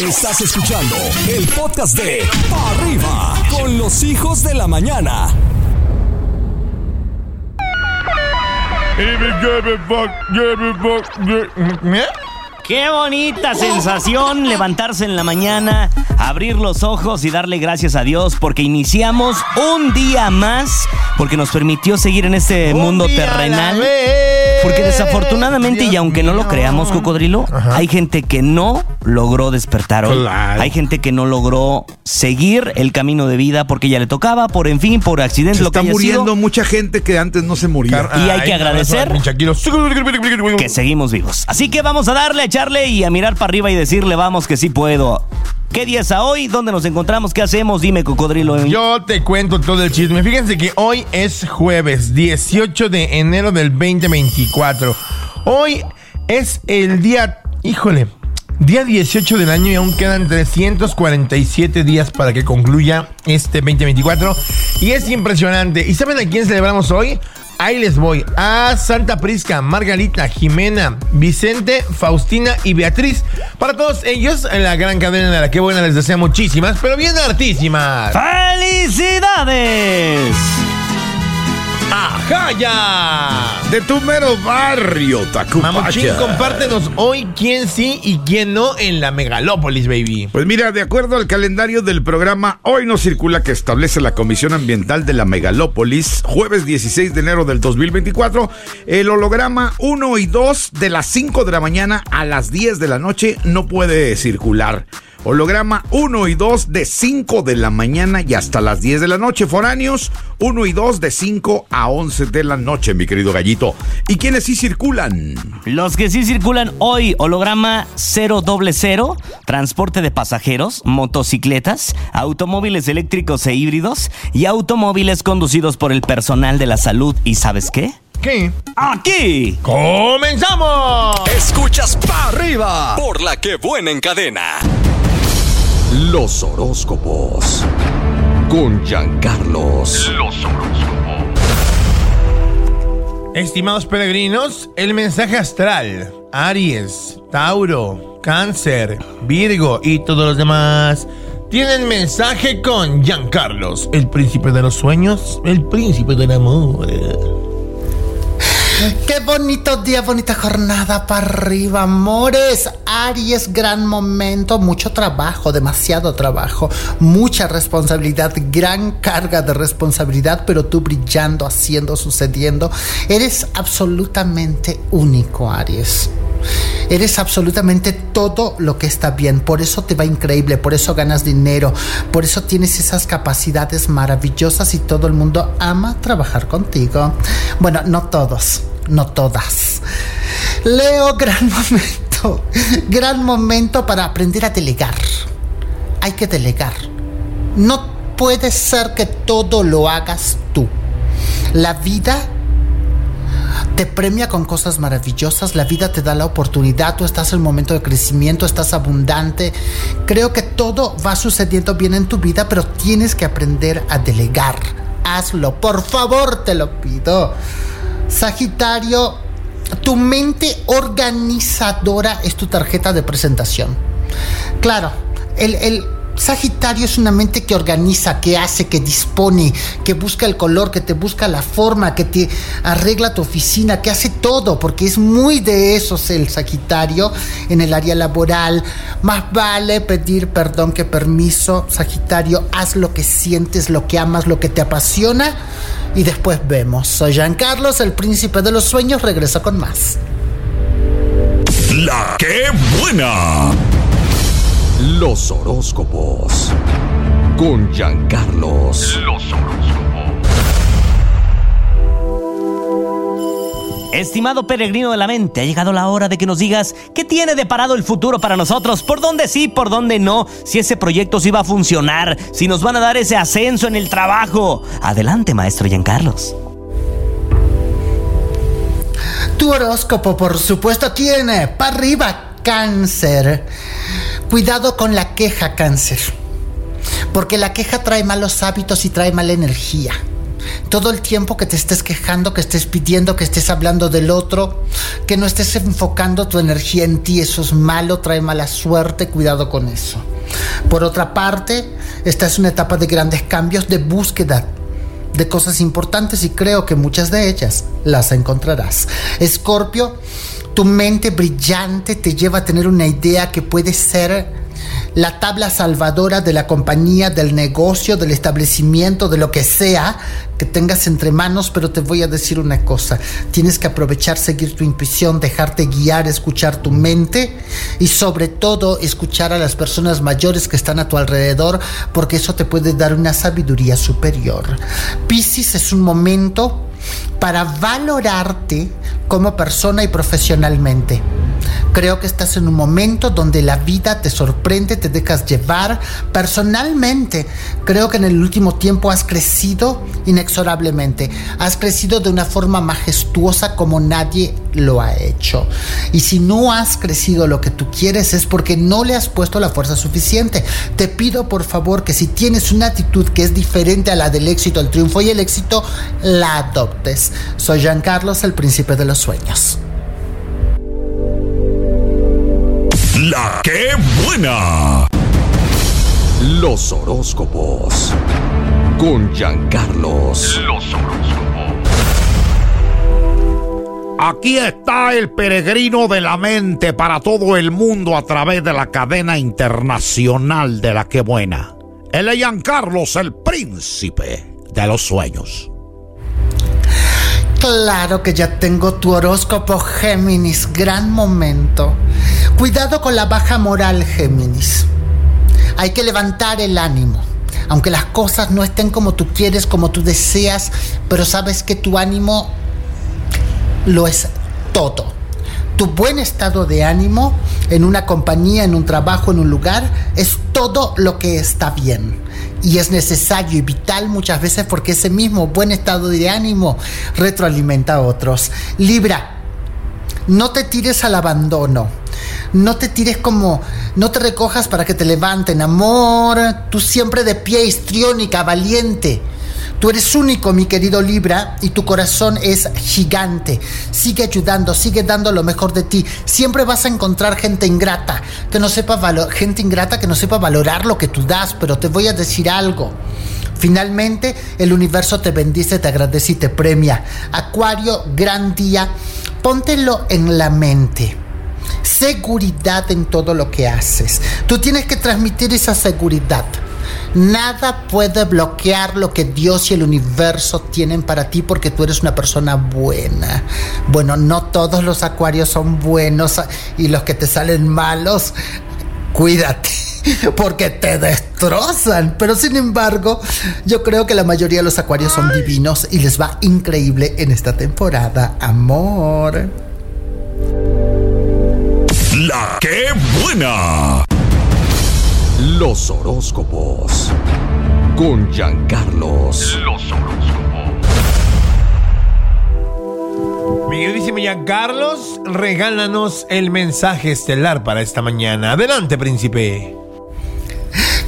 Estás escuchando el podcast de Pa' Arriba con los hijos de la mañana. Qué bonita sensación levantarse en la mañana, abrir los ojos y darle gracias a Dios porque iniciamos un día más, porque nos permitió seguir en este mundo terrenal. Porque desafortunadamente, y aunque no lo creamos, Cocodrilo, hay gente que no logró despertar hoy. Claro. Hay gente que no logró seguir el camino de vida porque ya le tocaba, por en fin, por accidente, Se lo que está muriendo sido, mucha gente que antes no se moría. Y hay que agradecer que que seguimos vivos. Así que vamos a darle, a echarle y a mirar para arriba y decirle, vamos, que sí puedo. ¿Qué día es a hoy? ¿Dónde nos encontramos? ¿Qué hacemos? Dime, Cocodrilo. Yo te cuento todo el chisme. Fíjense que hoy es jueves 18 de enero del 2024. Hoy es el día, híjole, día 18 del año y aún quedan 347 días para que concluya este 2024. Y es impresionante. ¿Y saben a quién celebramos hoy? Ahí les voy. A Santa Prisca, Margarita, Jimena, Vicente, Faustina y Beatriz. Para todos ellos, en la gran cadena de la que buena les desea muchísimas, pero bien hartísimas. ¡Felicidades! ¡Ajá ya! De tu mero barrio, Tacubaya. Mamuchín, compártenos hoy quién sí y quién no en la megalópolis, baby. Pues mira, de acuerdo al calendario del programa Hoy no circula que establece la Comisión Ambiental de la Megalópolis, jueves 16 de enero del 2024, el holograma 1 y 2 de las 5 de la mañana a las 10 de la noche no puede circular. Holograma 1 y 2 de 5 de la mañana y hasta las 10 de la noche. Foráneos 1 y 2 de 5 a 11 de la noche, mi querido gallito. ¿Y quiénes sí circulan? Los que sí circulan hoy, holograma 000, transporte de pasajeros, motocicletas, automóviles eléctricos e híbridos y automóviles conducidos por el personal de la salud. ¿Y sabes qué? ¿Qué? ¡Aquí! ¡Comenzamos! Escuchas Pa' Arriba por la que buena en cadena. Los horóscopos con Giancarlos. Estimados peregrinos, el mensaje astral, Aries, Tauro, Cáncer, Virgo y todos los demás tienen mensaje con Giancarlos, el príncipe de los sueños, el príncipe del amor. Qué bonito día, bonita jornada para arriba, amores. Aries, gran momento, mucho trabajo, demasiado trabajo, mucha responsabilidad, gran carga de responsabilidad, pero tú brillando, haciendo, sucediendo. Eres absolutamente único, Aries. Eres absolutamente todo lo que está bien, por eso te va increíble, por eso ganas dinero, por eso tienes esas capacidades maravillosas y todo el mundo ama trabajar contigo. Bueno, no todos, no todas. Leo, gran momento, gran momento para aprender a delegar. Hay que delegar. No puede ser que todo lo hagas tú. La vida te premia con cosas maravillosas, la vida te da la oportunidad, tú estás en un momento de crecimiento, estás abundante. Creo que todo va sucediendo bien en tu vida, pero tienes que aprender a delegar. Hazlo, por favor, te lo pido. Sagitario, tu mente organizadora es tu tarjeta de presentación. Claro, el, el Sagitario es una mente que organiza, que hace, que dispone, que busca el color, que te busca la forma, que te arregla tu oficina, que hace todo, porque es muy de esos el Sagitario en el área laboral. Más vale pedir perdón que permiso. Sagitario, haz lo que sientes, lo que amas, lo que te apasiona y después vemos. Soy Giancarlos, el príncipe de los sueños, regreso con más. La que buena. Los horóscopos con Giancarlos. Los Estimado peregrino de la mente, ha llegado la hora de que nos digas qué tiene deparado el futuro para nosotros, por dónde sí, por dónde no, si ese proyecto sí va a funcionar, si nos van a dar ese ascenso en el trabajo. Adelante, maestro Giancarlos. Tu horóscopo, por supuesto, tiene para arriba cáncer. Cuidado con la queja, cáncer. Porque la queja trae malos hábitos y trae mala energía. Todo el tiempo que te estés quejando, que estés pidiendo, que estés hablando del otro, que no estés enfocando tu energía en ti, eso es malo, trae mala suerte, cuidado con eso. Por otra parte, esta es una etapa de grandes cambios, de búsqueda de cosas importantes y creo que muchas de ellas las encontrarás. Escorpio, tu mente brillante te lleva a tener una idea que puede ser la tabla salvadora de la compañía, del negocio, del establecimiento, de lo que sea que tengas entre manos, pero te voy a decir una cosa, tienes que aprovechar, seguir tu intuición, dejarte guiar, escuchar tu mente y sobre todo escuchar a las personas mayores que están a tu alrededor, porque eso te puede dar una sabiduría superior. Piscis es un momento para valorarte como persona y profesionalmente. Creo que estás en un momento donde la vida te sorprende, te dejas llevar. Personalmente, creo que en el último tiempo has crecido inexorablemente. Has crecido de una forma majestuosa como nadie lo ha hecho. Y si no has crecido lo que tú quieres es porque no le has puesto la fuerza suficiente. Te pido por favor que si tienes una actitud que es diferente a la del éxito, el triunfo y el éxito, la adoptes. Soy Jean Carlos, el príncipe de los sueños. La que buena. Los horóscopos. Con Giancarlos. Los horóscopos. Aquí está el peregrino de la mente para todo el mundo a través de la cadena internacional de la que buena. El es Giancarlos, el príncipe de los sueños. Claro que ya tengo tu horóscopo Géminis, gran momento. Cuidado con la baja moral, Géminis. Hay que levantar el ánimo. Aunque las cosas no estén como tú quieres, como tú deseas, pero sabes que tu ánimo lo es todo. Tu buen estado de ánimo en una compañía, en un trabajo, en un lugar, es todo lo que está bien y es necesario y vital muchas veces porque ese mismo buen estado de ánimo retroalimenta a otros. Libra, no te tires al abandono. No te tires como, no te recojas para que te levanten, amor. Tú siempre de pie, histriónica, valiente. Tú eres único, mi querido Libra, y tu corazón es gigante. Sigue ayudando, sigue dando lo mejor de ti. Siempre vas a encontrar gente ingrata, que no sepa gente ingrata que no sepa valorar lo que tú das, pero te voy a decir algo. Finalmente, el universo te bendice, te agradece y te premia. Acuario, gran día. Póntelo en la mente seguridad en todo lo que haces. Tú tienes que transmitir esa seguridad. Nada puede bloquear lo que Dios y el universo tienen para ti porque tú eres una persona buena. Bueno, no todos los acuarios son buenos y los que te salen malos, cuídate porque te destrozan. Pero sin embargo, yo creo que la mayoría de los acuarios son divinos y les va increíble en esta temporada. Amor. La que buena. Los horóscopos. Con Giancarlos. Los horóscopos. Mi queridísimo Giancarlos, regálanos el mensaje estelar para esta mañana. Adelante, príncipe.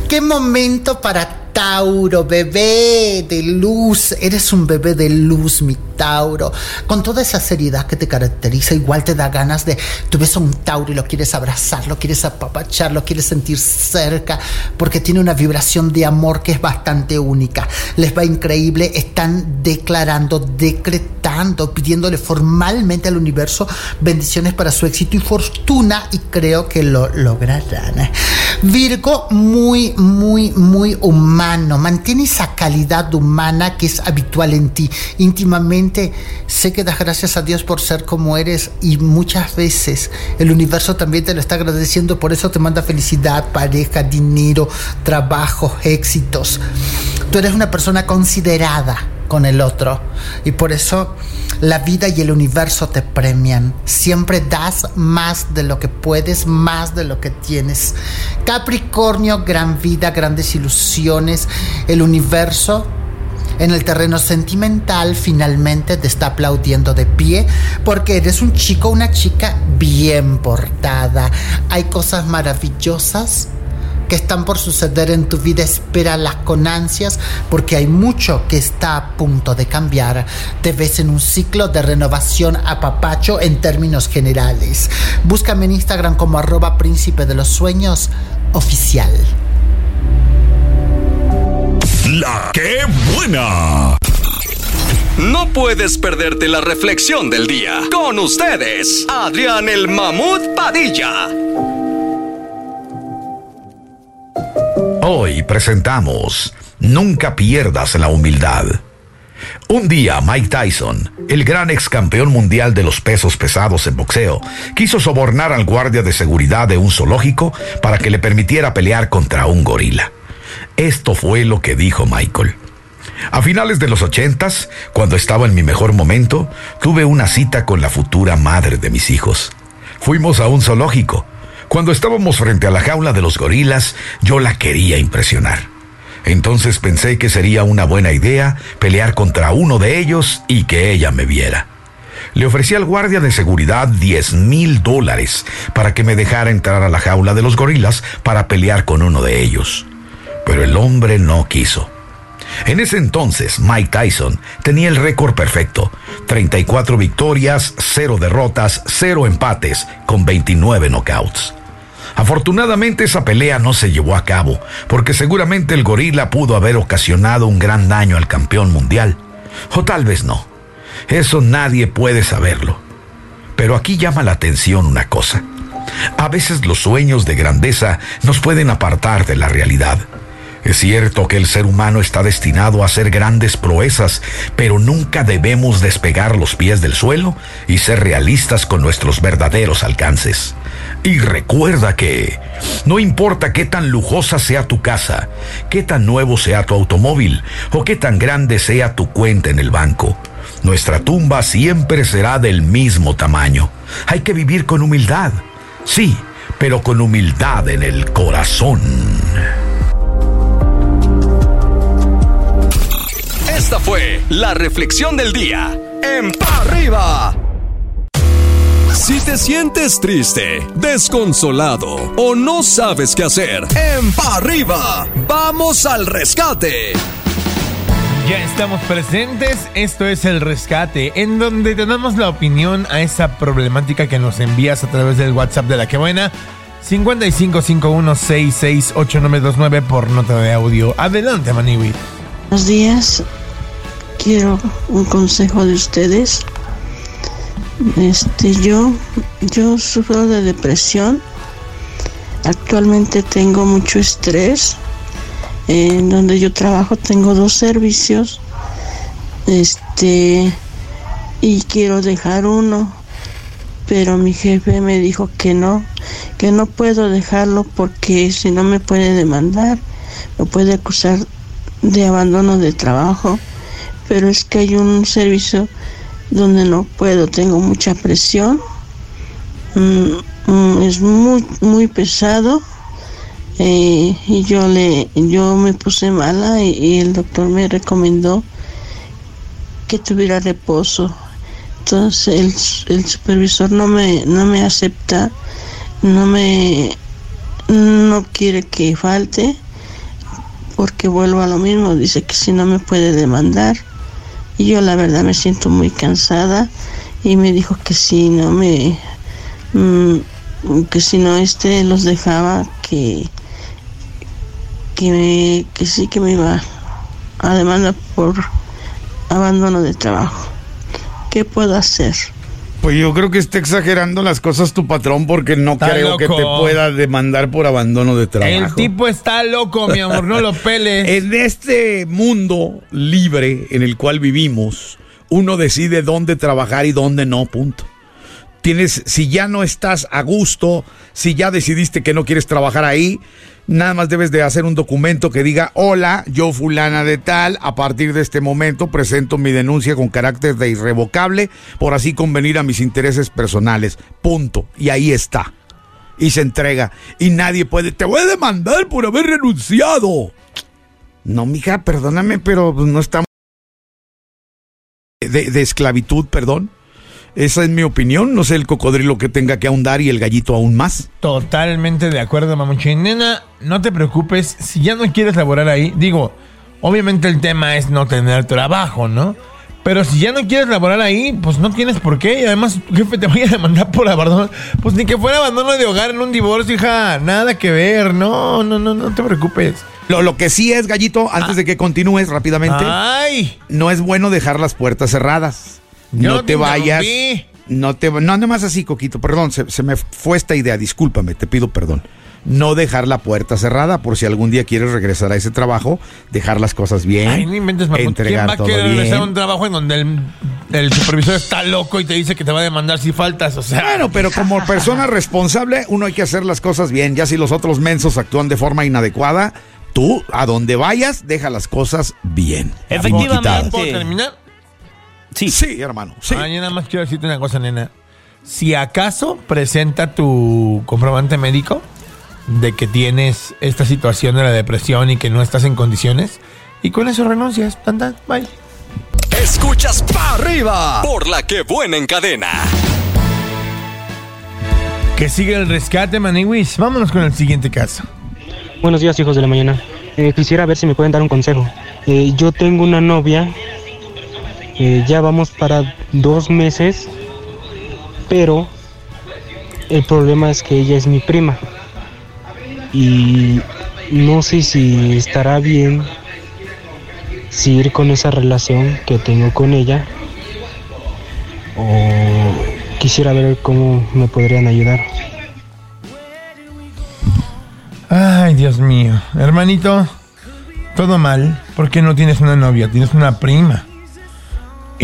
Qué momento para Tauro, bebé de luz. Eres un bebé de luz, mi Tauro. Con toda esa seriedad que te caracteriza, igual te da ganas de. Tú ves a un Tauro y lo quieres abrazar, lo quieres apapachar, lo quieres sentir cerca, porque tiene una vibración de amor que es bastante única. Les va increíble. Están declarando, decretando, pidiéndole formalmente al universo bendiciones para su éxito y fortuna, y creo que lo lograrán. Virgo, muy, muy, muy humano. Mantiene esa calidad humana que es habitual en ti. Íntimamente sé que das gracias a Dios por ser como eres y muchas veces el universo también te lo está agradeciendo. Por eso te manda felicidad, pareja, dinero, trabajo, éxitos. Tú eres una persona considerada con el otro y por eso la vida y el universo te premian. Siempre das más de lo que puedes, más de lo que tienes. Capricornio, gran vida, grandes ilusiones. El universo en el terreno sentimental finalmente te está aplaudiendo de pie porque eres un chico, una chica bien portada. Hay cosas maravillosas que están por suceder en tu vida, espéralas con ansias porque hay mucho que está a punto de cambiar. Te ves en un ciclo de renovación a papacho en términos generales. Búscame en Instagram como arroba príncipe de los sueños oficial. La buena. No puedes perderte la reflexión del día. Con ustedes, Adrián el Mamut Padilla. Hoy presentamos Nunca pierdas la humildad. Un día Mike Tyson, el gran ex campeón mundial de los pesos pesados en boxeo, quiso sobornar al guardia de seguridad de un zoológico para que le permitiera pelear contra un gorila. Esto fue lo que dijo Michael. A finales de los ochentas, cuando estaba en mi mejor momento, tuve una cita con la futura madre de mis hijos. Fuimos a un zoológico. Cuando estábamos frente a la jaula de los gorilas, yo la quería impresionar. Entonces pensé que sería una buena idea pelear contra uno de ellos y que ella me viera. Le ofrecí al guardia de seguridad 10 mil dólares para que me dejara entrar a la jaula de los gorilas para pelear con uno de ellos. Pero el hombre no quiso. En ese entonces, Mike Tyson tenía el récord perfecto. 34 victorias, 0 derrotas, 0 empates, con 29 knockouts. Afortunadamente esa pelea no se llevó a cabo, porque seguramente el gorila pudo haber ocasionado un gran daño al campeón mundial. O tal vez no. Eso nadie puede saberlo. Pero aquí llama la atención una cosa. A veces los sueños de grandeza nos pueden apartar de la realidad. Es cierto que el ser humano está destinado a hacer grandes proezas, pero nunca debemos despegar los pies del suelo y ser realistas con nuestros verdaderos alcances. Y recuerda que no importa qué tan lujosa sea tu casa, qué tan nuevo sea tu automóvil o qué tan grande sea tu cuenta en el banco, nuestra tumba siempre será del mismo tamaño. Hay que vivir con humildad, sí, pero con humildad en el corazón. Esta fue la reflexión del día. En arriba. Si te sientes triste, desconsolado o no sabes qué hacer, en Pa' arriba, vamos al rescate. Ya estamos presentes, esto es el rescate, en donde te damos la opinión a esa problemática que nos envías a través del WhatsApp de la que buena. 5551668929 por nota de audio. Adelante, Maniwi. Buenos días. Quiero un consejo de ustedes. Este, yo, yo sufro de depresión. Actualmente tengo mucho estrés. En donde yo trabajo tengo dos servicios. Este, y quiero dejar uno. Pero mi jefe me dijo que no, que no puedo dejarlo porque si no me puede demandar, me puede acusar de abandono de trabajo pero es que hay un servicio donde no puedo, tengo mucha presión, mm, mm, es muy muy pesado eh, y yo le yo me puse mala y, el doctor me recomendó que tuviera reposo. Entonces el, supervisor no me no me acepta, no me no quiere que falte porque vuelvo a lo mismo, dice que si no me puede demandar. Y yo la verdad me siento muy cansada y me dijo que si no me mm, que si no este los dejaba que que, que sí que me iba a demandar por abandono de trabajo. ¿Qué puedo hacer? Pues yo creo que está exagerando las cosas tu patrón porque no Está creo que te pueda demandar por abandono de trabajo. El tipo está loco, mi amor, no lo peles. En este mundo libre en el cual vivimos, uno decide dónde trabajar y dónde no, punto. Tienes, si ya no estás a gusto, si ya decidiste que no quieres trabajar ahí, nada más debes de hacer un documento que diga, hola, yo fulana de tal, a partir de este momento presento mi denuncia con carácter de irrevocable por así convenir a mis intereses personales, punto. Y ahí está. Y se entrega. Y nadie puede, te voy a demandar por haber renunciado. No, mija, perdóname, pero pues, no estamos de, de esclavitud, perdón. Esa es mi opinión. No sé el cocodrilo que tenga que ahondar y el gallito aún más. Totalmente de acuerdo, mamuchín. Nena, no te preocupes. Si ya no quieres laborar ahí, digo, obviamente el tema es no tener trabajo, ¿no? Pero si ya no quieres laborar ahí, pues no tienes por qué. Y además, jefe, te voy a demandar por abandono. Pues ni que fuera abandono de hogar en un divorcio, hija. Nada que ver. No, no, no, no te preocupes. Lo, lo que sí es, gallito, antes Ah. de que continúes rápidamente, Ay, no es bueno dejar las puertas cerradas. No no te te vayas. No te no nada más así, Coquito, perdón, se, se me fue esta idea, discúlpame, te pido perdón. No dejar la puerta cerrada por si algún día quieres regresar a ese trabajo, dejar las cosas bien, ay, no inventes, mamut. ¿Quién entregar va a todo querer bien. regresar a un trabajo en donde el, el supervisor está loco y te dice que te va a demandar si faltas? O sea, Bueno, pero como persona responsable, uno hay que hacer las cosas bien. Ya si los otros mensos actúan de forma inadecuada, tú, a donde vayas, deja las cosas bien. Efectivamente. ¿puedo terminar? Sí. Sí, hermano, sí. Ay, yo nada más quiero decirte una cosa, nena. Si acaso presenta tu comprobante médico de que tienes esta situación de la depresión y que no estás en condiciones, y con eso renuncias. Bye. Escuchas pa' arriba por la que buena encadena. Que sigue el rescate, Maniwis. Vámonos con el siguiente caso. Buenos días, hijos de la mañana. Eh, quisiera ver si me pueden dar un consejo. Eh, yo tengo una novia, eh, ya vamos para dos meses, pero el problema es que ella es mi prima. Y no sé si estará bien seguir con esa relación que tengo con ella. O quisiera ver cómo me podrían ayudar. Ay, Dios mío. Hermanito, todo mal porque no tienes una novia, tienes una prima.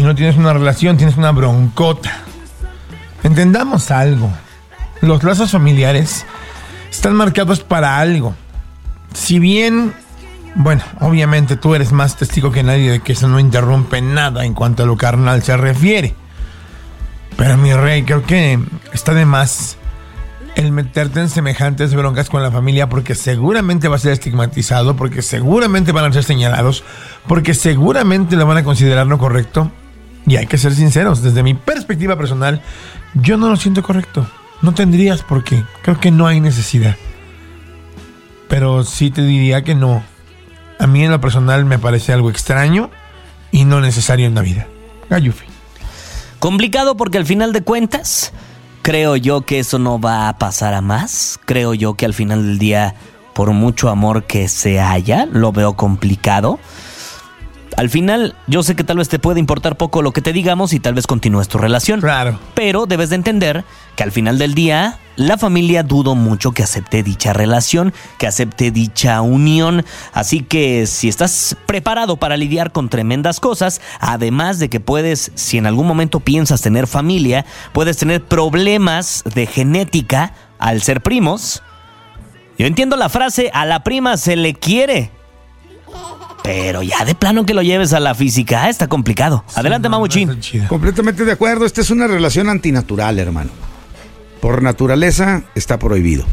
Y no tienes una relación, tienes una broncota. Entendamos algo. Los lazos familiares están marcados para algo. Si bien, bueno, obviamente tú eres más testigo que nadie de que eso no interrumpe nada en cuanto a lo carnal se refiere. Pero mi rey, creo que está de más el meterte en semejantes broncas con la familia porque seguramente va a ser estigmatizado, porque seguramente van a ser señalados, porque seguramente lo van a considerar no correcto. Y hay que ser sinceros, desde mi perspectiva personal, yo no lo siento correcto. No tendrías por qué. Creo que no hay necesidad. Pero sí te diría que no. A mí en lo personal me parece algo extraño y no necesario en la vida. Gayufi. Complicado porque al final de cuentas, creo yo que eso no va a pasar a más. Creo yo que al final del día, por mucho amor que se haya, lo veo complicado. Al final, yo sé que tal vez te puede importar poco lo que te digamos y tal vez continúes tu relación. Claro. Pero debes de entender que al final del día, la familia dudo mucho que acepte dicha relación, que acepte dicha unión. Así que si estás preparado para lidiar con tremendas cosas, además de que puedes, si en algún momento piensas tener familia, puedes tener problemas de genética al ser primos. Yo entiendo la frase, a la prima se le quiere. Pero ya de plano que lo lleves a la física, está complicado. Adelante, no Mamuchín. Completamente de acuerdo. Esta es una relación antinatural, hermano. Por naturaleza está prohibido.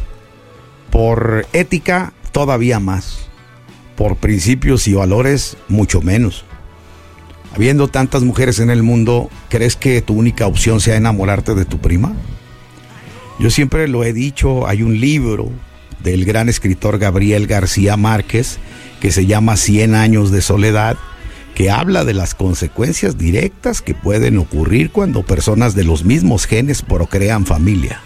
Por ética, todavía más. Por principios y valores, mucho menos. Habiendo tantas mujeres en el mundo, ¿crees que tu única opción sea enamorarte de tu prima? Yo siempre lo he dicho, hay un libro del gran escritor Gabriel García Márquez que se llama Cien años de soledad, que habla de las consecuencias directas que pueden ocurrir cuando personas de los mismos genes procrean familia.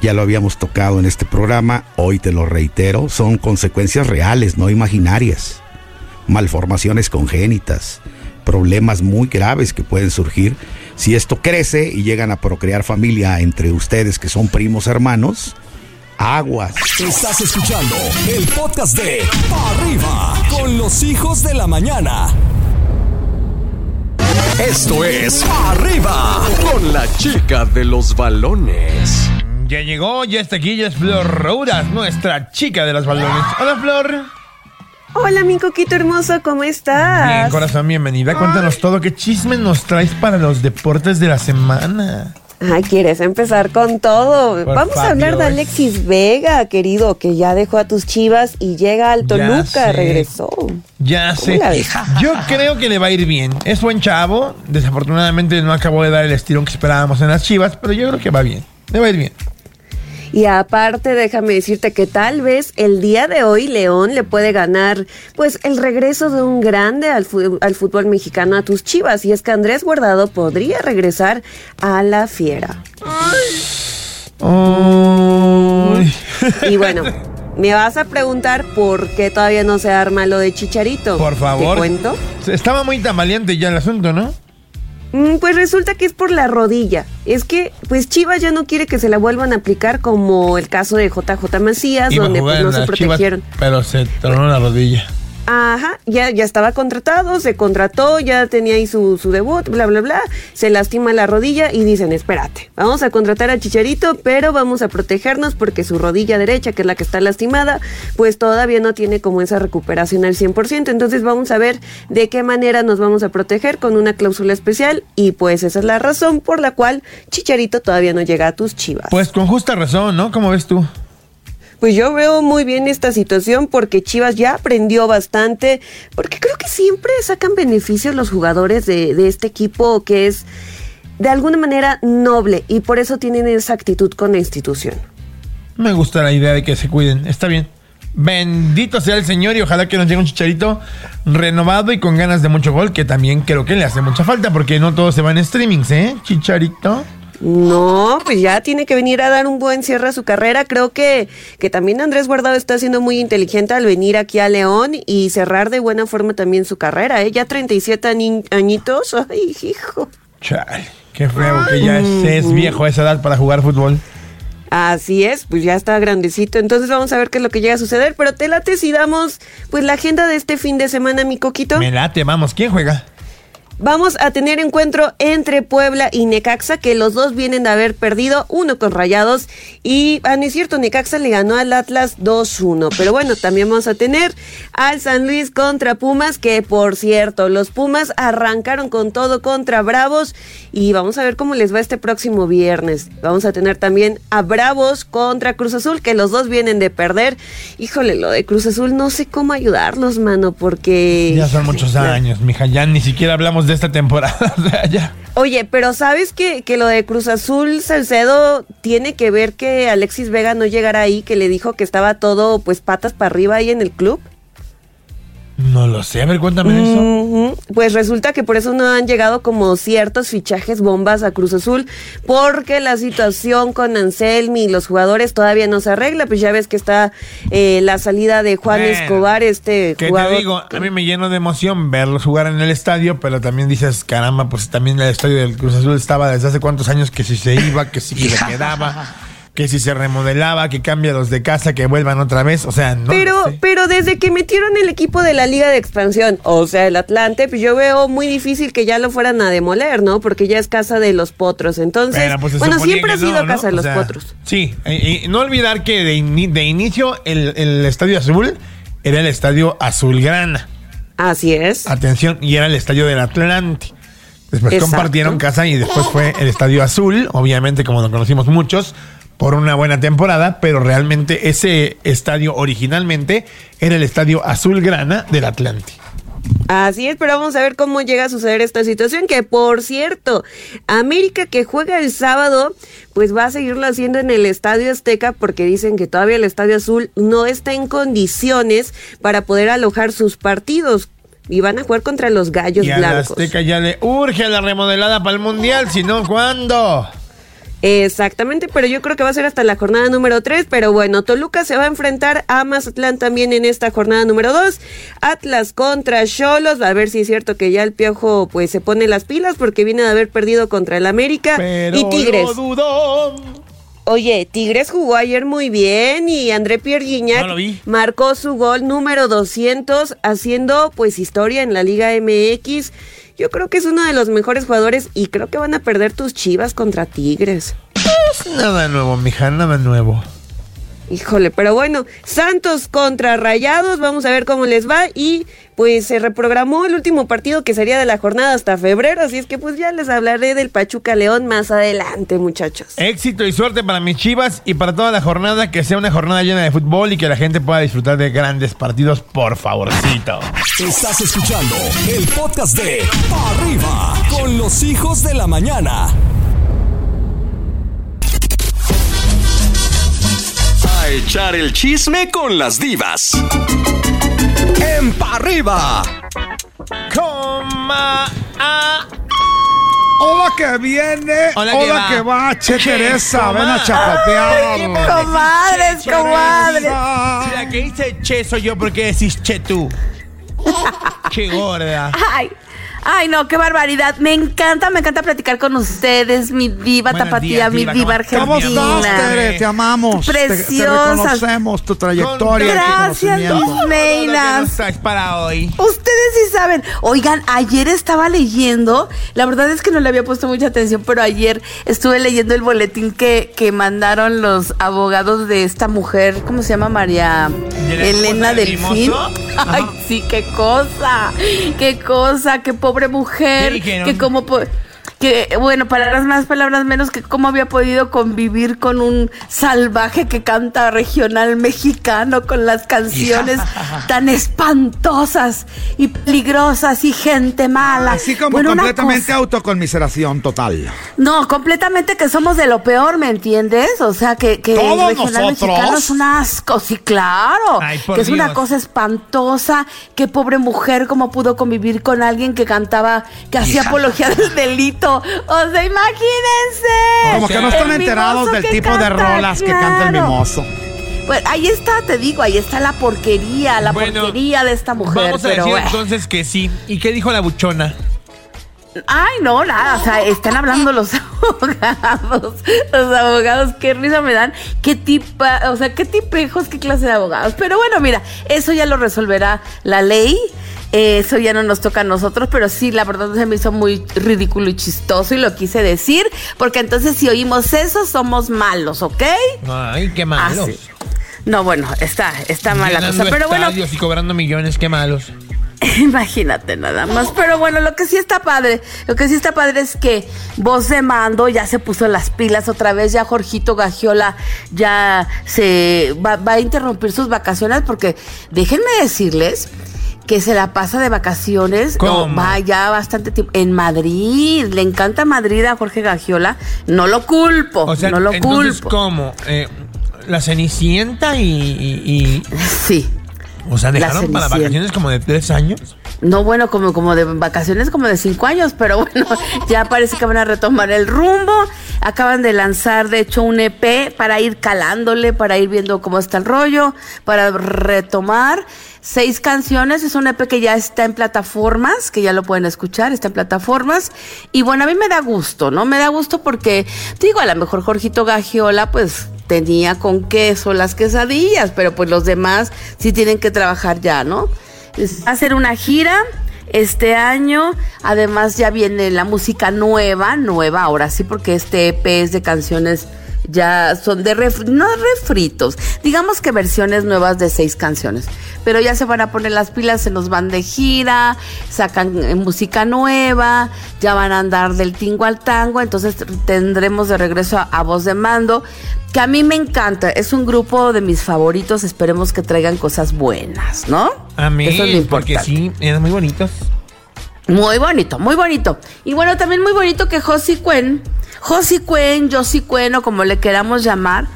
Ya lo habíamos tocado en este programa, hoy te lo reitero, son consecuencias reales, no imaginarias. Malformaciones congénitas, problemas muy graves que pueden surgir si esto crece y llegan a procrear familia entre ustedes que son primos hermanos. Aguas. Estás escuchando el podcast de Pa' Arriba con los hijos de la mañana. Esto es Pa' Arriba con la chica de los balones. Ya llegó, ya está aquí, ya es Flor Rouras, nuestra chica de los balones. Hola, Flor. Hola, mi coquito hermoso, ¿cómo estás? Bien, corazón, bienvenida. Cuéntanos todo. ¿Qué chisme nos traes para los deportes de la semana? Ay, quieres empezar con todo. Por Vamos a hablar de. Alexis Vega, querido, que ya dejó a tus chivas y llega al Toluca, regresó. Ya sé. Yo creo que le va a ir bien. Es buen chavo. Desafortunadamente no acabó de dar el estirón que esperábamos en las chivas, pero yo creo que va bien. Le va a ir bien. Y aparte, déjame decirte que tal vez el día de hoy León le puede ganar, pues, el regreso de un grande al, fútbol mexicano a tus chivas. Y es que Andrés Guardado podría regresar a la fiera. Ay. Y bueno, me vas a preguntar por qué todavía no se arma lo de Chicharito. Por favor. ¿Te cuento? Estaba muy tamaleante ya el asunto, ¿no? Mm, Pues resulta que es por la rodilla. Es que, pues Chivas ya no quiere que se la vuelvan a aplicar como el caso de JJ Macías, Iba donde pues no se Chivas, protegieron. pero se tronó la rodilla. Ajá, ya, ya estaba contratado, se contrató, ya tenía ahí su, su debut, bla, bla, bla. Se lastima la rodilla y dicen, espérate, vamos a contratar a Chicharito, pero vamos a protegernos porque su rodilla derecha, que es la que está lastimada, pues todavía no tiene como esa recuperación al 100%. Entonces vamos a ver de qué manera nos vamos a proteger con una cláusula especial y pues esa es la razón por la cual Chicharito todavía no llega a tus chivas. Pues con justa razón, ¿no? ¿Cómo ves tú? Pues yo veo muy bien esta situación porque Chivas ya aprendió bastante, porque creo que siempre sacan beneficios los jugadores de, este equipo que es de alguna manera noble y por eso tienen esa actitud con la institución. Me gusta la idea de que se cuiden. Está bien. Bendito sea el Señor y ojalá que nos llegue un chicharito renovado y con ganas de mucho gol, que también creo que le hace mucha falta porque no todos se van en streamings, ¿eh? Chicharito. No, pues ya tiene que venir a dar un buen cierre a su carrera. Creo que, que también Andrés Guardado está siendo muy inteligente al venir aquí a León y cerrar de buena forma también su carrera. ¿eh? Ya 37 añi- añitos. Ay, hijo. Chale, qué feo que ya es, es viejo a esa edad para jugar fútbol. Así es, pues ya está grandecito. Entonces vamos a ver qué es lo que llega a suceder. Pero te late si damos pues la agenda de este fin de semana, mi coquito. Me late, vamos. ¿Quién juega? Vamos a tener encuentro entre Puebla y Necaxa, que los dos vienen de haber perdido, uno con Rayados. Y, ah, no es cierto, Necaxa le ganó al Atlas 2-1. Pero bueno, también vamos a tener al San Luis contra Pumas, que por cierto, los Pumas arrancaron con todo contra Bravos. Y vamos a ver cómo les va este próximo viernes. Vamos a tener también a Bravos contra Cruz Azul, que los dos vienen de perder. Híjole, lo de Cruz Azul, no sé cómo ayudarlos, mano, porque. Ya son muchos años, mija. Ya ni siquiera hablamos de esta temporada. Oye, pero ¿sabes que, que lo de Cruz Azul Salcedo tiene que ver que Alexis Vega no llegara ahí, que le dijo que estaba todo pues patas para arriba ahí en el club? No lo sé. A ver, cuéntame eso. Ujú. Pues resulta que por eso no han llegado como ciertos fichajes bombas a Cruz Azul, porque la situación con Anselmi y los jugadores todavía no se arregla. Pues ya ves que está eh, la salida de Juan Bueno, Escobar, este ¿Qué jugador. te digo? A mí me lleno de emoción verlos jugar en el estadio, pero también dices, caramba, pues también el estadio del Cruz Azul estaba desde hace cuántos años que si se iba, que si se quedaba, que si se remodelaba, que cambia los de casa, que vuelvan otra vez. O sea, no. Pero, sé. pero desde que metieron el equipo de la Liga de Expansión, o sea, el Atlante, pues yo veo muy difícil que ya lo fueran a demoler, ¿no? Porque ya es casa de los potros. Entonces, pues, bueno, suponía siempre ha no, sido ¿no? casa de O los sea, potros. Sí, y, y no olvidar que de, de inicio el, el estadio azul era el estadio azulgrana. Así es. Atención, y era el estadio del Atlante. Después Exacto. compartieron casa y después fue el estadio azul, obviamente como lo conocimos muchos, por una buena temporada, pero realmente ese estadio originalmente era el estadio azulgrana del Atlante. Así es, pero vamos a ver cómo llega a suceder esta situación. Que por cierto, América que juega el sábado, pues va a seguirlo haciendo en el Estadio Azteca porque dicen que todavía el Estadio Azul no está en condiciones para poder alojar sus partidos. Y van a jugar contra los Gallos Y a la Blancos. Azteca ya le urge la remodelada para el Mundial, si no, ¿cuándo? Exactamente, pero yo creo que va a ser hasta la jornada número 3. Pero bueno, Toluca se va a enfrentar a Mazatlán también en esta jornada número 2. Atlas contra Cholos. A ver si es cierto que ya el Piojo pues se pone las pilas porque viene de haber perdido contra el América. Pero y Tigres. lo. Oye, Tigres jugó ayer muy bien y André Pierre Guignac No marcó su gol número 200 haciendo pues historia en la Liga MX. Yo creo que es uno de los mejores jugadores y creo que van a perder tus chivas contra Tigres. Nada nuevo, mija, nada nuevo. Híjole, pero bueno, Santos contra Rayados, vamos a ver cómo les va y pues se reprogramó el último partido que sería de la jornada hasta febrero, así es que pues ya les hablaré del Pachuca León más adelante, muchachos. Éxito y suerte para mis chivas y para toda la jornada, que sea una jornada llena de fútbol y que la gente pueda disfrutar de grandes partidos, por favorcito. Estás escuchando el podcast de Pa' Arriba con los hijos de la mañana. Echar el chisme con las divas. En Pa' Arriba. Coma a Hola que viene, Hola hola, que va. va. che Teresa, ven a chapotear. Comadres, comadres. Si la que dice che soy yo, ¿por qué decís che tú? che gorda. Ay, ay, no, qué barbaridad. Me encanta, me encanta platicar con ustedes, mi diva Buenos tapatía, días, mi diva, diva ¿cómo- ¿Cómo argentina. estás, Tere? Te amamos. Te- Te, Preciosas. reconocemos tu trayectoria. Gracias, mis meinas. No estáis para hoy. Ustedes sí saben. Oigan, ayer estaba leyendo, la verdad es que no le había puesto mucha atención, pero ayer estuve leyendo el boletín que, que mandaron los abogados de esta mujer, ¿cómo se llama? María ¿De la Elena Delfín. Ay, sí, qué cosa, qué cosa, qué pobre mujer, ¿Qué dijeron? que como... po- que, bueno, palabras más, palabras menos, que cómo había podido convivir con un salvaje que canta regional mexicano con las canciones tan espantosas y peligrosas y gente mala. Así como Bueno, completamente autoconmiseración total. no, completamente que somos de lo peor, ¿me entiendes? O sea, que, que ¿Todos el regional nosotros? mexicano es un asco, sí, claro. Ay, que es una cosa espantosa. Qué pobre mujer, cómo pudo convivir con alguien que cantaba, que hacía apología del delito. O sea, imagínense. Como que no están enterados del tipo de rolas que canta el mimoso. Pues ahí está, te digo, ahí está la porquería, la Bueno, porquería de esta mujer. Vamos a pero decir bueno. entonces que sí. ¿Y qué dijo la buchona? Ay, no, nada, o sea, están hablando los abogados, los abogados, qué risa me dan, qué tipa, o sea, qué tipejos, qué clase de abogados. Pero bueno, mira, eso ya lo resolverá la ley, eso ya no nos toca a nosotros, pero sí, la verdad se me hizo muy ridículo y chistoso y lo quise decir, porque entonces si oímos eso, somos malos, ¿ok? Ay, qué malos. Así. No, bueno, está, está mala cosa, pero bueno. y cobrando millones, qué malos. Imagínate nada más. Pero bueno, lo que sí está padre, lo que sí está padre es que voz de mando ya se puso las pilas otra vez, ya Jorgito Gagiola ya se va, va a interrumpir sus vacaciones porque déjenme decirles que se la pasa de vacaciones, ¿Cómo? no, va ya bastante tiempo en Madrid, le encanta Madrid a Jorge Gagiola, no lo culpo, O sea, no lo entonces, culpo. ¿cómo? Eh, la Cenicienta y, y- y- Sí. O sea, La dejaron para vacaciones como de tres años. No, bueno, como, como de vacaciones como de cinco años, pero bueno, ya parece que van a retomar el rumbo. Acaban de lanzar, de hecho, un EP para ir calándole, para ir viendo cómo está el rollo, para retomar seis canciones. Es un EP que ya está en plataformas, que ya lo pueden escuchar, está en plataformas. Y bueno, a mí me da gusto, ¿no? Me da gusto porque, digo, a lo mejor Jorgito Gagiola, pues tenía con queso las quesadillas, pero pues los demás sí tienen que trabajar ya, ¿no? Es hacer una gira este año. Además ya viene la música nueva, nueva ahora sí, porque este EP es de canciones ya son de ref- no refritos, digamos que versiones nuevas de seis canciones, pero ya se van a poner las pilas, se nos van de gira, sacan eh, música nueva, ya van a andar del tingo al tango, entonces tendremos de regreso a, a voz de mando, que a mí me encanta, es un grupo de mis favoritos, esperemos que traigan cosas buenas, ¿no? A mí, Eso es lo porque sí, eran muy bonitos. Muy bonito, muy bonito. Y bueno, también muy bonito que Josie Cuen, Josie Cuen, Josie Cuen o como le queramos llamar,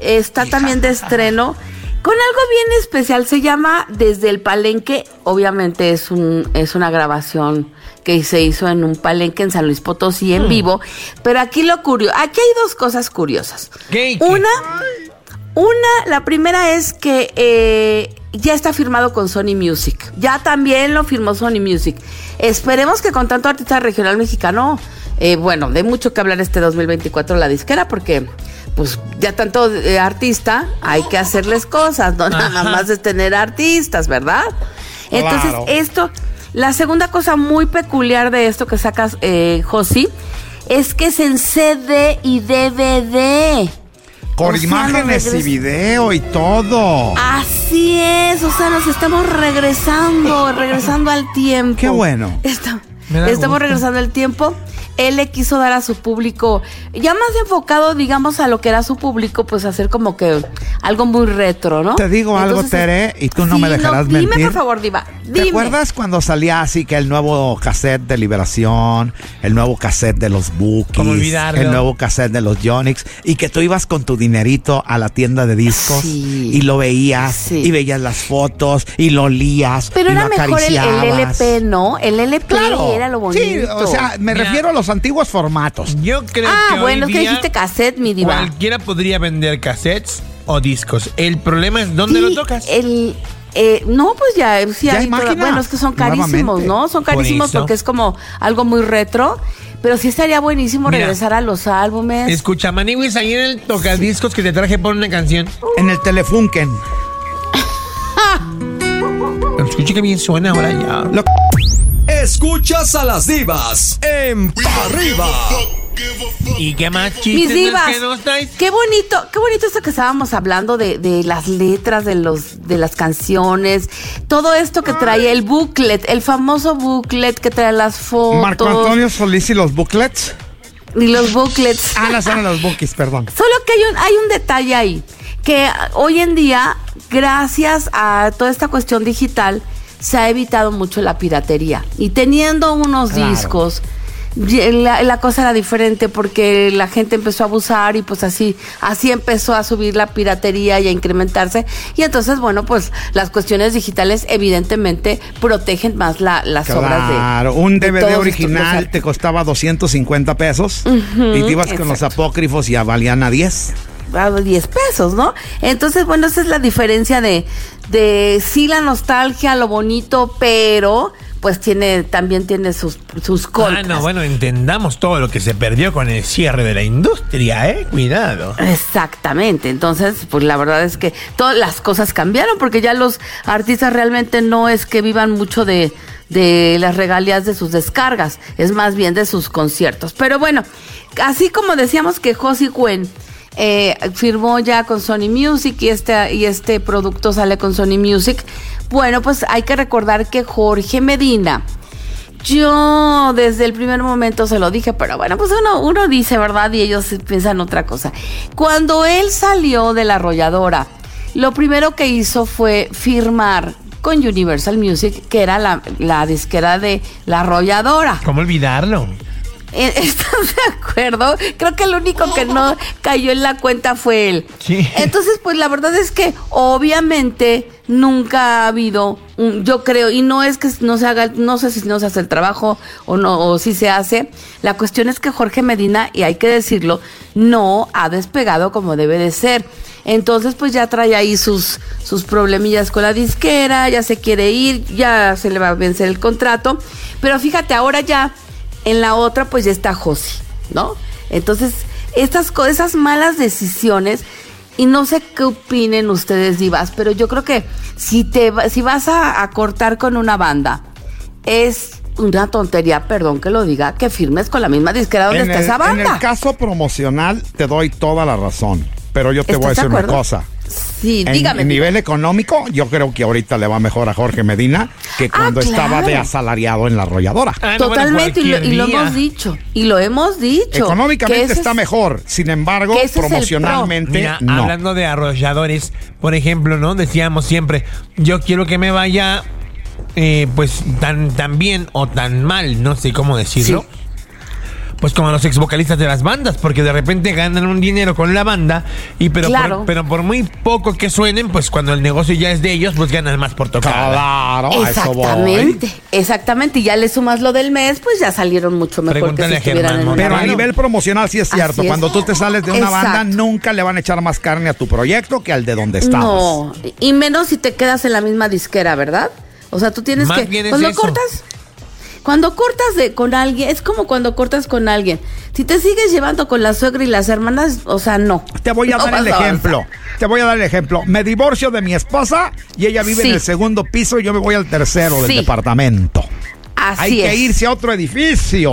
está también de estreno con algo bien especial. Se llama Desde el Palenque. Obviamente es, un, es una grabación que se hizo en un palenque en San Luis Potosí en vivo. Pero aquí lo curioso, aquí hay dos cosas curiosas. ¿Qué y qué? Una, una, la primera es que eh, ya está firmado con Sony Music. Ya también lo firmó Sony Music. Esperemos que con tanto artista regional mexicano, eh, bueno, de mucho que hablar este 2024 la disquera, porque pues ya tanto eh, artista, hay que hacerles cosas, no nada más es tener artistas, ¿verdad? Entonces, Claro. esto, la segunda cosa muy peculiar de esto que sacas, eh, Josi, es que es en CD y DVD. Con O sea, imágenes y video y todo. Así es, o sea, nos estamos regresando, regresando al tiempo. Qué bueno. Está- estamos gusto. regresando al tiempo. Él le quiso dar a su público, ya más enfocado, digamos, a lo que era su público, pues hacer como que algo muy retro, ¿no? Te digo algo, Tere, y tú no me dejarás dime, mentir. por favor, Diva. ¿Te Dime. acuerdas cuando salía así que el nuevo cassette de Liberación, el nuevo cassette de los ¿Cómo Bookies, el nuevo cassette de los Yonix y que tú ibas con tu dinerito a la tienda de discos Sí. y lo veías Sí. y veías las fotos y lo olías Pero y era lo mejor el. LP, ¿no? El LP Claro. era lo bonito. Sí, o sea, me Mira. refiero a los antiguos formatos. Yo creo ah, que bueno, hoy es que día dijiste cassette, mi diva. cualquiera podría vender cassettes o discos. El problema es dónde Sí, lo tocas. El, eh, no, pues ya, sí Ya hay toda- bueno, es que son carísimos, nuevamente. ¿no? Son carísimos porque es como algo muy retro. Pero sí estaría buenísimo Mira. regresar a los álbumes. Escucha, Maniwis, ahí en el tocadiscos que te traje por una canción. En el Telefunken. Escucha que bien suena ahora ya. Lo- Escuchas a las divas en Pa' Arriba. ¿Y qué más Mis chistes divas, más que nos traes? qué bonito, qué bonito esto que estábamos hablando de, de las letras de los de las canciones, todo esto que traía el booklet, el famoso booklet que trae las fotos Marco Antonio Solís y los booklets. y los booklets. Ah, no son los bookies, perdón. Solo que hay un, hay un detalle ahí, que hoy en día, gracias a toda esta cuestión digital, se ha evitado mucho la piratería. Y teniendo unos Claro. discos, la, la cosa era diferente porque la gente empezó a abusar y pues así, así empezó a subir la piratería y a incrementarse. Y entonces, bueno, pues las cuestiones digitales evidentemente protegen más la- las obras de... Claro, un DVD original te costaba 250 pesos y te ibas con los apócrifos y ya valían a 10. A 10 pesos, ¿no? Entonces, bueno, esa es la diferencia de, de sí la nostalgia, lo bonito, pero pues tiene, también tiene sus, sus Ah, contras. no, bueno, entendamos todo lo que se perdió con el cierre de la industria, ¿eh? Cuidado. Exactamente, entonces pues la verdad es que todas las cosas cambiaron porque ya los artistas realmente no es que vivan mucho de, de las regalías de sus descargas, es más bien de sus conciertos. Pero bueno, así como decíamos que Josie Gwen eh, firmó ya con Sony Music y este, y este producto sale con Sony Music, bueno pues hay que recordar que Jorge Medina, yo desde el primer momento se lo dije, pero bueno, pues uno, uno dice, ¿verdad? Y ellos piensan otra cosa. Cuando él salió de la arrolladora, lo primero que hizo fue firmar con Universal Music, que era la, la disquera de la arrolladora. ¿Cómo olvidarlo? Eh, ¿Estás de acuerdo? Creo que el único que no cayó en la cuenta fue él. Sí. Entonces, pues la verdad es que obviamente nunca ha habido, un- yo creo, y no es que no se haga, no sé si no se hace el trabajo o no, o si se hace. La cuestión es que Jorge Medina, y hay que decirlo, no ha despegado como debe de ser. Entonces, pues ya trae ahí sus, sus problemillas con la disquera, ya se quiere ir, ya se le va a vencer el contrato. Pero fíjate, ahora ya en la otra pues ya está Josi, ¿no? Entonces, estas esas malas decisiones y no sé qué opinen ustedes divas, pero yo creo que si te si vas a, a cortar con una banda es una tontería, perdón que lo diga, que firmes con la misma disquera donde En está el, esa en banda. el caso promocional te doy toda la razón, pero yo te voy a ¿Estás de decir una cosa. Sí, En, dígame. en nivel económico, yo creo que ahorita le va mejor a Jorge Medina que Ah, cuando estaba de asalariado en la arrolladora. Ah, no, bueno, Totalmente, y lo, y hemos dicho, y lo hemos dicho. Económicamente está es- mejor, sin embargo, promocionalmente Mira, no. hablando de arrolladores, por ejemplo, ¿no? Decíamos siempre, yo quiero que me vaya, eh, pues, tan, tan bien o tan mal, no sé cómo decirlo. Sí. Pues como los ex vocalistas de las bandas, porque de repente ganan un dinero con la banda, y pero, Claro. por, pero por muy poco que suenen, pues cuando el negocio ya es de ellos, pues ganan más por tocar. Claro, a eso voy. Exactamente, exactamente. Y ya le sumas lo del mes, pues ya salieron mucho mejor Pregúntale que si a Germán en Pero a nivel promocional sí es cierto. es. Cuando tú te sales de una Exacto. banda, nunca le van a echar más carne a tu proyecto que al de donde estabas. No, y menos si te quedas en la misma disquera, ¿verdad? O sea, tú tienes Más que bien es cuando eso. cortas cuando cortas de con alguien, es como cuando cortas con alguien. Si te sigues llevando con la suegra y las hermanas, o sea, no. Te voy a No dar el a ejemplo. Te voy a dar el ejemplo. Me divorcio de mi esposa y ella vive Sí. en el segundo piso y yo me voy al tercero del departamento. Así Hay es. que irse a otro edificio.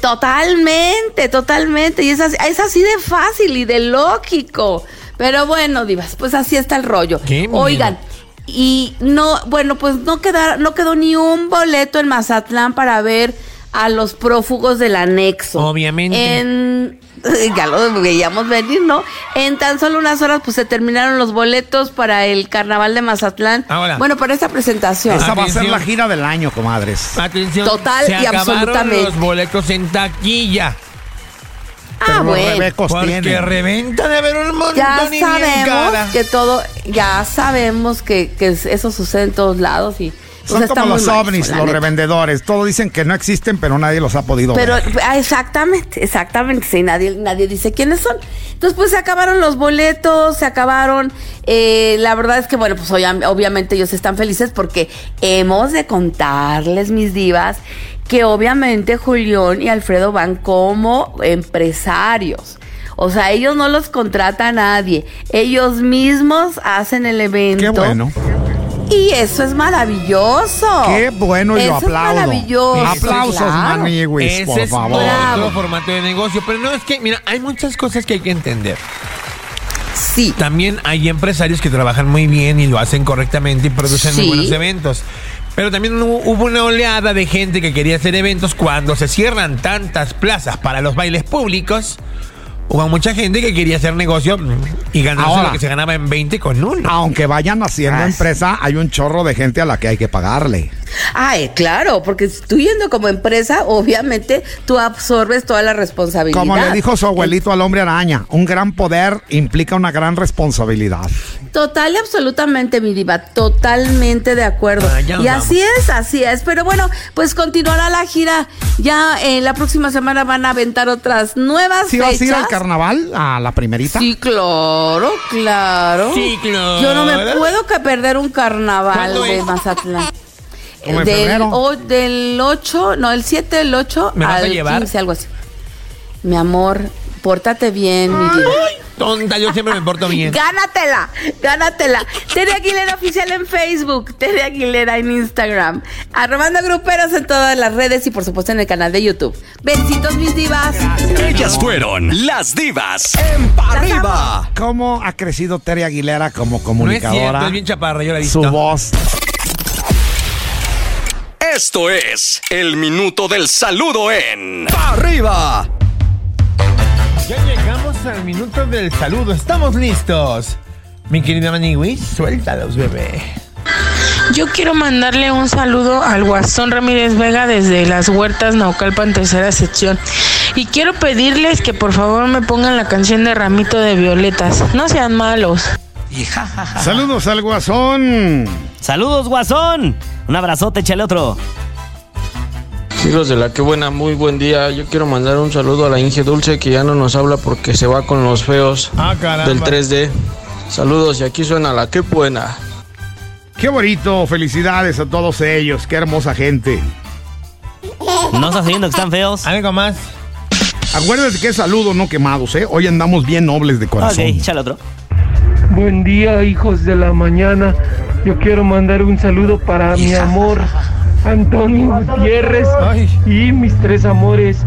Totalmente, totalmente. Y es así, es así de fácil y de lógico. Pero bueno, divas, pues así está el rollo. Qué miedo. Y no, bueno, pues no queda, no quedó ni un boleto en Mazatlán para ver a los prófugos del anexo. Obviamente. En ya lo veíamos venir, ¿no? En tan solo unas horas, pues se terminaron los boletos para el carnaval de Mazatlán. Ahora. Bueno, para esta presentación. Esa va a ser la gira del año, comadres. Atención. Total se y acabaron absolutamente. los boletos en taquilla. Ah, Pero los bueno. rebecos Porque tienen. reventa de ver un montón Ya y bien sabemos cara. que todo, ya sabemos que, que eso sucede en todos lados y Son como los ovnis, los neta. revendedores. Todos dicen que no existen, pero nadie los ha podido Pero ver. ah, exactamente, exactamente, sí, nadie, nadie dice quiénes son. Entonces, pues se acabaron los boletos, se acabaron. eh, la verdad es que, bueno, pues obvia- obviamente ellos están felices porque hemos de contarles, mis divas, que obviamente Julián y Alfredo van como empresarios. O sea, ellos no los contrata nadie. Ellos mismos hacen el evento. Qué bueno. Y eso es maravilloso. Qué bueno y lo Eso es aplaudo. maravilloso. Aplausos, claro. Maniwis, Ese por es favor. otro formato de negocio. Pero no es que, mira, hay muchas cosas que hay que entender. Sí. También hay empresarios que trabajan muy bien y lo hacen correctamente y producen muy buenos eventos. Pero también hu- hubo una oleada de gente que quería hacer eventos cuando se cierran tantas plazas para los bailes públicos. Hubo mucha gente que quería hacer negocio y ganarse Ahora. lo que se ganaba en 20 con uno. Aunque vayan haciendo Ah, empresa, hay un chorro de gente a la que hay que pagarle. Ay, claro, porque tú yendo como empresa, obviamente tú absorbes toda la responsabilidad. Como le dijo su abuelito al hombre araña, un gran poder implica una gran responsabilidad. Total y absolutamente, mi diva, totalmente de acuerdo. Ah, y vamos. así es, así es. Pero bueno, pues continuará la gira. Ya en la próxima semana van a aventar otras nuevas ¿Sí vas a ir fechas. al carnaval, a la primerita? Sí, claro, claro. Sí, claro. Yo no me puedo que perder un carnaval ¿Cuándo de es? Mazatlán. Como en del, febrero. o- del 8, no, el 7, el 8 ¿Me vas a al llevar? 15, algo así. Mi amor, pórtate bien, mi vida. Tonta, yo siempre me porto bien. Gánatela, gánatela. Tere Aguilera oficial en Facebook, Tere Aguilera en Instagram, arrobando gruperos en todas las redes y por supuesto en el canal de YouTube. Besitos mis divas. Ellas fueron las divas en Pa' arriba. ¿Cómo ha crecido Tere Aguilera como No es comunicadora? cierto, es bien chaparra, yo la he visto. Su voz. Esto es el minuto del saludo en Pa' arriba. Ya llegamos al minuto del saludo. Estamos listos. Mi querida Maniwis, suéltalos, bebé. Yo quiero mandarle un saludo al Guasón Ramírez Vega desde las Huertas Naucalpan, tercera sección. Y quiero pedirles que por favor me pongan la canción de Ramito de Violetas. No sean malos. Y ja, ja, ja. Saludos al guasón. Saludos, guasón. Un abrazote, échale otro. Hijos de la que buena, muy buen día. Yo quiero mandar un saludo a la Inge Dulce que ya no nos habla porque se va con los feos Ah, del 3D. Saludos y aquí suena la que buena. Qué bonito. Felicidades a todos ellos. Qué hermosa gente. ¿No estás oyendo que están feos? Algo más. Acuérdense que es saludo, no quemados, ¿eh? Hoy andamos bien nobles de Ok, corazón. échale otro. Buen día, hijos de la mañana. Yo quiero mandar un saludo para mi amor, Antonio Gutiérrez, y mis tres amores,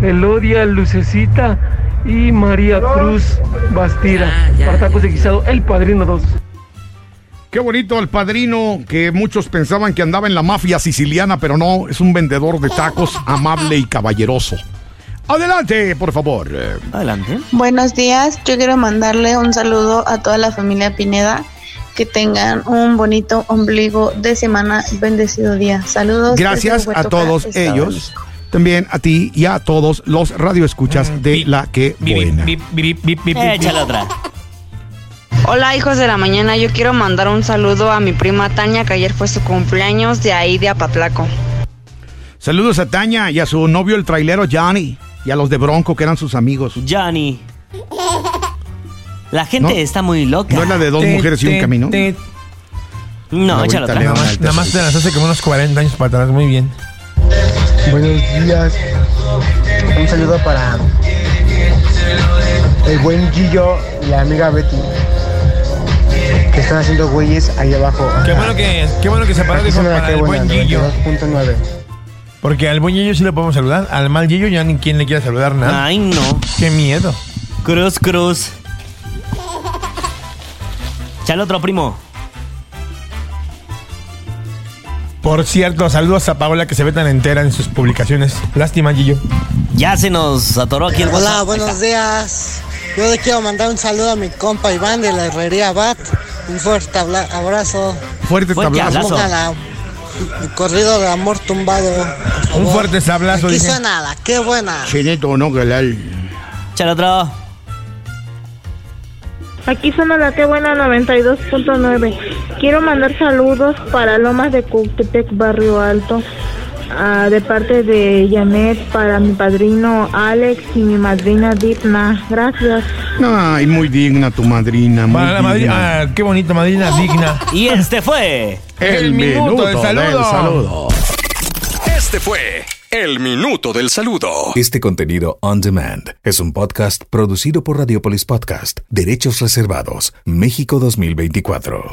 Elodia Lucecita y María Cruz Bastida. Para tacos de guisado, el padrino 2. Qué bonito el padrino que muchos pensaban que andaba en la mafia siciliana, pero no, es un vendedor de tacos amable y caballeroso. Adelante, por favor. Adelante. Buenos días, yo quiero mandarle un saludo a toda la familia Pineda. Que tengan un bonito ombligo de semana, bendecido día. Saludos. Gracias a todos Estado ellos. México. También a ti y a todos los radioescuchas Mm, de la que buena. bip, bip, Échale otra. Hola hijos de la mañana, yo quiero mandar un saludo a mi prima Tania, que ayer fue su cumpleaños de ahí de Apatlaco. Saludos a Tania y a su novio el trailero Johnny y a los de Bronco que eran sus amigos. Johnny. La gente No. está muy loca. ¿No es la de dos Te, mujeres y un te, camino? te- No, échale otra. Nada más, nada más te las hace como unos 40 años para atrás. Muy bien. Buenos días. Un saludo para el buen Gillo y la amiga Betty. Que están haciendo güeyes ahí abajo. Qué bueno que, qué bueno que se paró, dijo, para el buen Gillo. Porque al buen Yeyo sí le podemos saludar. Al mal Yeyo ya ni quien le quiera saludar nada. Ay, no. Qué miedo. Cruz, cruz. Chale otro primo. Por cierto, saludos a Paola que se ve tan entera en sus publicaciones. Lástima, Yeyo. Ya se nos atoró aquí el Hola, WhatsApp. buenos días. Yo le quiero mandar un saludo a mi compa Iván de la herrería Bat. Un fuerte abrazo. Fuerte Fuerte tablazo. El corrido de amor tumbado. Un fuerte sablazo, Aquí dice. suena la qué buena. Chinito, no, que la... Chale otro. Aquí suena la que buena 92.9. Quiero mandar saludos para Lomas de Cuctepec, Barrio Alto. Ah, de parte de Janet para mi padrino Alex y mi madrina Dipna. Gracias. Ay, muy digna tu madrina. Muy Para la digna. madrina. Ah, qué bonita madrina digna. Y este fue. El, minuto, del saludo. saludo. Este fue El Minuto del Saludo. Este contenido on demand es un podcast producido por Radiopolis Podcast, Derechos Reservados, México 2024.